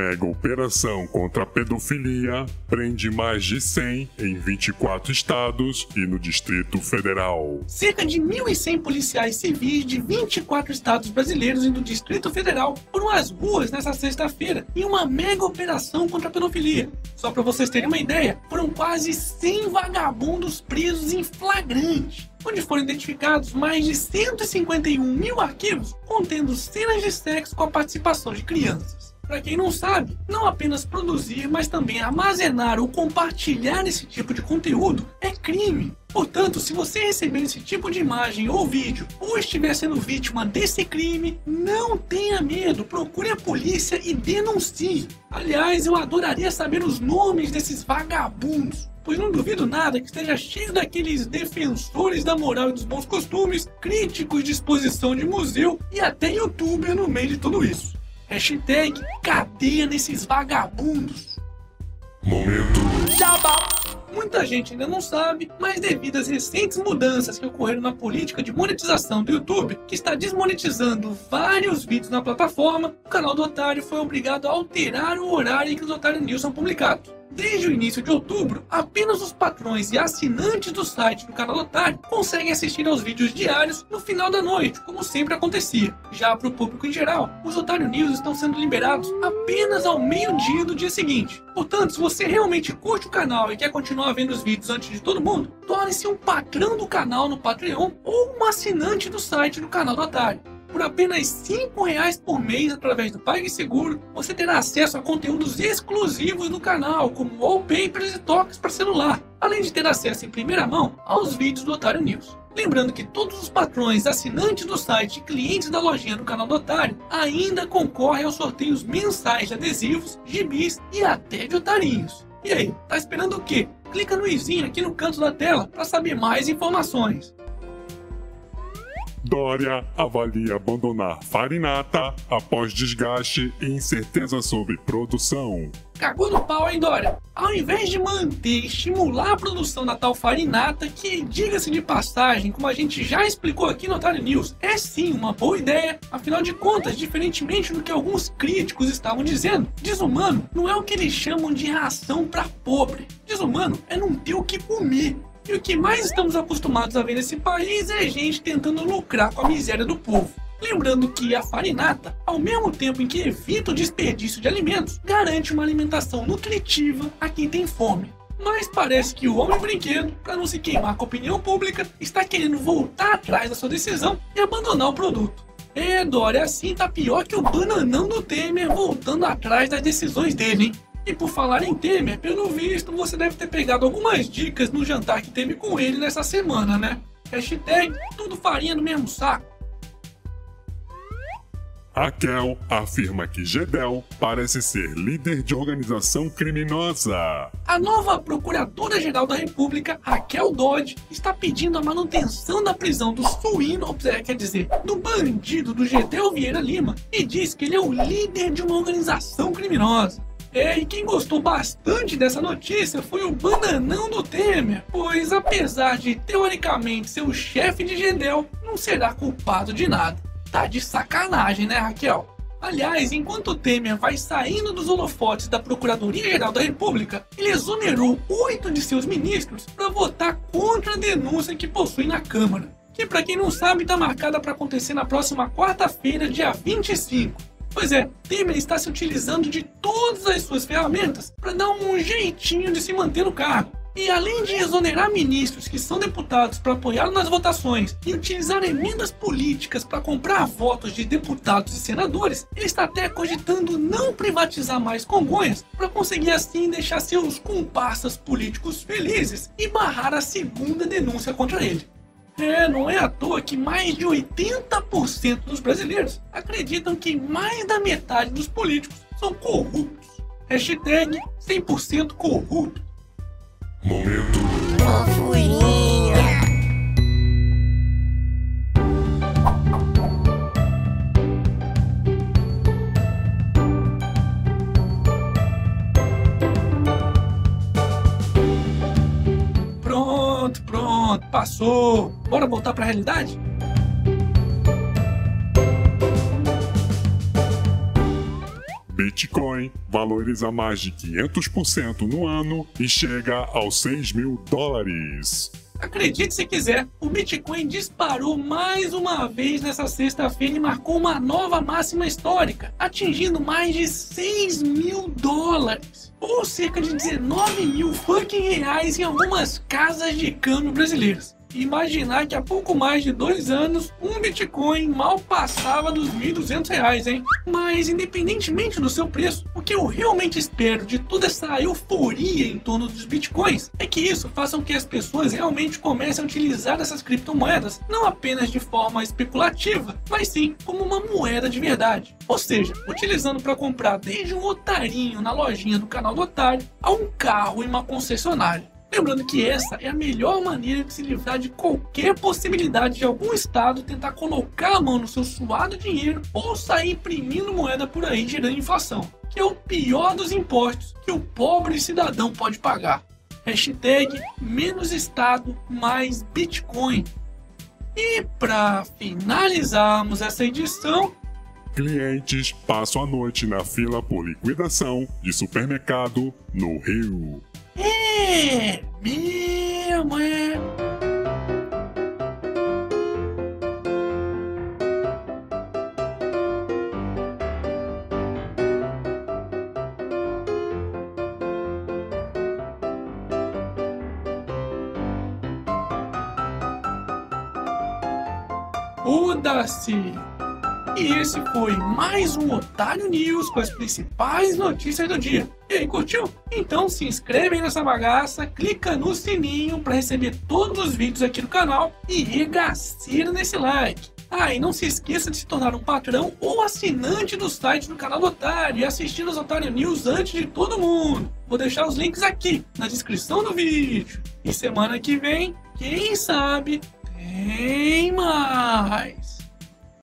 Mega operação contra a pedofilia prende mais de 100 em 24 estados e no Distrito Federal. Cerca de 1.100 policiais civis de 24 estados brasileiros e do Distrito Federal foram às ruas nesta sexta-feira em uma mega operação contra a pedofilia. Só para vocês terem uma ideia, foram quase 100 vagabundos presos em flagrante onde foram identificados mais de 151 mil arquivos contendo cenas de sexo com a participação de crianças. Para quem não sabe, não apenas produzir, mas também armazenar ou compartilhar esse tipo de conteúdo é crime. Portanto, se você receber esse tipo de imagem ou vídeo ou estiver sendo vítima desse crime, não tenha medo, procure a polícia e denuncie. Aliás, eu adoraria saber os nomes desses vagabundos pois não duvido nada que esteja cheio daqueles defensores da moral e dos bons costumes, críticos de exposição de museu e até youtuber no meio de tudo isso. Hashtag cadeia nesses vagabundos. Momento. Jabá. Muita gente ainda não sabe, mas devido às recentes mudanças que ocorreram na política de monetização do YouTube, que está desmonetizando vários vídeos na plataforma, o canal do Otário foi obrigado a alterar o horário em que os Otário News são publicados. Desde o início de outubro, apenas os patrões e assinantes do site do canal Otário conseguem assistir aos vídeos diários no final da noite, como sempre acontecia. Já para o público em geral, os Otário News estão sendo liberados apenas ao meio-dia do dia seguinte. Portanto, se você realmente curte o canal e quer continuar vendo os vídeos antes de todo mundo, torne-se um patrão do canal no Patreon ou um assinante do site do canal do Otário. Por apenas R$ reais por mês através do PagSeguro, você terá acesso a conteúdos exclusivos do canal, como wallpapers e toques para celular, além de ter acesso em primeira mão aos vídeos do Otário News. Lembrando que todos os patrões, assinantes do site e clientes da lojinha do canal do Otário ainda concorrem aos sorteios mensais de adesivos, gibis e até de otarinhos. E aí, tá esperando o quê? Clica no izinho aqui no canto da tela para saber mais informações. Dória avalia abandonar Farinata após desgaste e incerteza sobre produção. Cagou no pau, hein, Dória? Ao invés de manter e estimular a produção da tal farinata, que, diga-se de passagem, como a gente já explicou aqui no Otário News, é sim uma boa ideia, afinal de contas, diferentemente do que alguns críticos estavam dizendo, desumano não é o que eles chamam de ração para pobre. Desumano é não ter o que comer. E o que mais estamos acostumados a ver nesse país é gente tentando lucrar com a miséria do povo. Lembrando que a farinata, ao mesmo tempo em que evita o desperdício de alimentos, garante uma alimentação nutritiva a quem tem fome. Mas parece que o homem brinquedo, para não se queimar com a opinião pública, está querendo voltar atrás da sua decisão e abandonar o produto. É, Dória, assim tá pior que o bananão do Temer voltando atrás das decisões dele, hein? E por falar em Temer, pelo visto, você deve ter pegado algumas dicas no jantar que teve com ele nessa semana, né? Hashtag tudo farinha no mesmo saco. Raquel afirma que Gedel parece ser líder de organização criminosa. A nova Procuradora-Geral da República, Raquel Dodge, está pedindo a manutenção da prisão do suíno, é, quer dizer, do bandido do Gedel Vieira Lima, e diz que ele é o líder de uma organização criminosa. É, e quem gostou bastante dessa notícia foi o bananão do Temer, pois apesar de teoricamente ser o chefe de Gedel, não será culpado de nada. Tá de sacanagem, né, Raquel? Aliás, enquanto Temer vai saindo dos holofotes da Procuradoria-Geral da República, ele exonerou oito de seus ministros para votar contra a denúncia que possui na Câmara, que, para quem não sabe, está marcada para acontecer na próxima quarta-feira, dia 25. Pois é, Temer está se utilizando de todas as suas ferramentas para dar um jeitinho de se manter no cargo. E além de exonerar ministros que são deputados para apoiá-lo nas votações e utilizar emendas políticas para comprar votos de deputados e senadores, ele está até cogitando não privatizar mais Congonhas para conseguir assim deixar seus comparsas políticos felizes e barrar a segunda denúncia contra ele. É, não é à toa que mais de 80% dos brasileiros acreditam que mais da metade dos políticos são corruptos. Hashtag 100% corrupto. Momento. Pronto, passou. Bora voltar para a realidade? Bitcoin valoriza mais de 500% no ano e chega aos 6 mil dólares. Acredite se quiser, o Bitcoin disparou mais uma vez nessa sexta-feira e marcou uma nova máxima histórica, atingindo mais de 6 mil dólares, ou cerca de 19 mil fucking reais em algumas casas de câmbio brasileiras imaginar que há pouco mais de dois anos um Bitcoin mal passava dos 1.200 reais, hein? Mas independentemente do seu preço, o que eu realmente espero de toda essa euforia em torno dos Bitcoins é que isso faça com que as pessoas realmente comecem a utilizar essas criptomoedas não apenas de forma especulativa, mas sim como uma moeda de verdade. Ou seja, utilizando para comprar desde um otarinho na lojinha do canal do Otário a um carro em uma concessionária. Lembrando que essa é a melhor maneira de se livrar de qualquer possibilidade de algum estado tentar colocar a mão no seu suado dinheiro ou sair imprimindo moeda por aí gerando inflação, que é o pior dos impostos que o pobre cidadão pode pagar. Hashtag menos Estado mais Bitcoin. E para finalizarmos essa edição, clientes passam a noite na fila por liquidação de supermercado no Rio. É mesmo, é. Muda-se! E esse foi mais um Otário News com as principais notícias do dia. E aí, curtiu? Então se inscreve nessa bagaça, clica no sininho para receber todos os vídeos aqui do canal e regaceira nesse like. Ah, e não se esqueça de se tornar um patrão ou assinante do site do canal do Otário e assistir os Otário News antes de todo mundo. Vou deixar os links aqui na descrição do vídeo. E semana que vem, quem sabe, tem mais.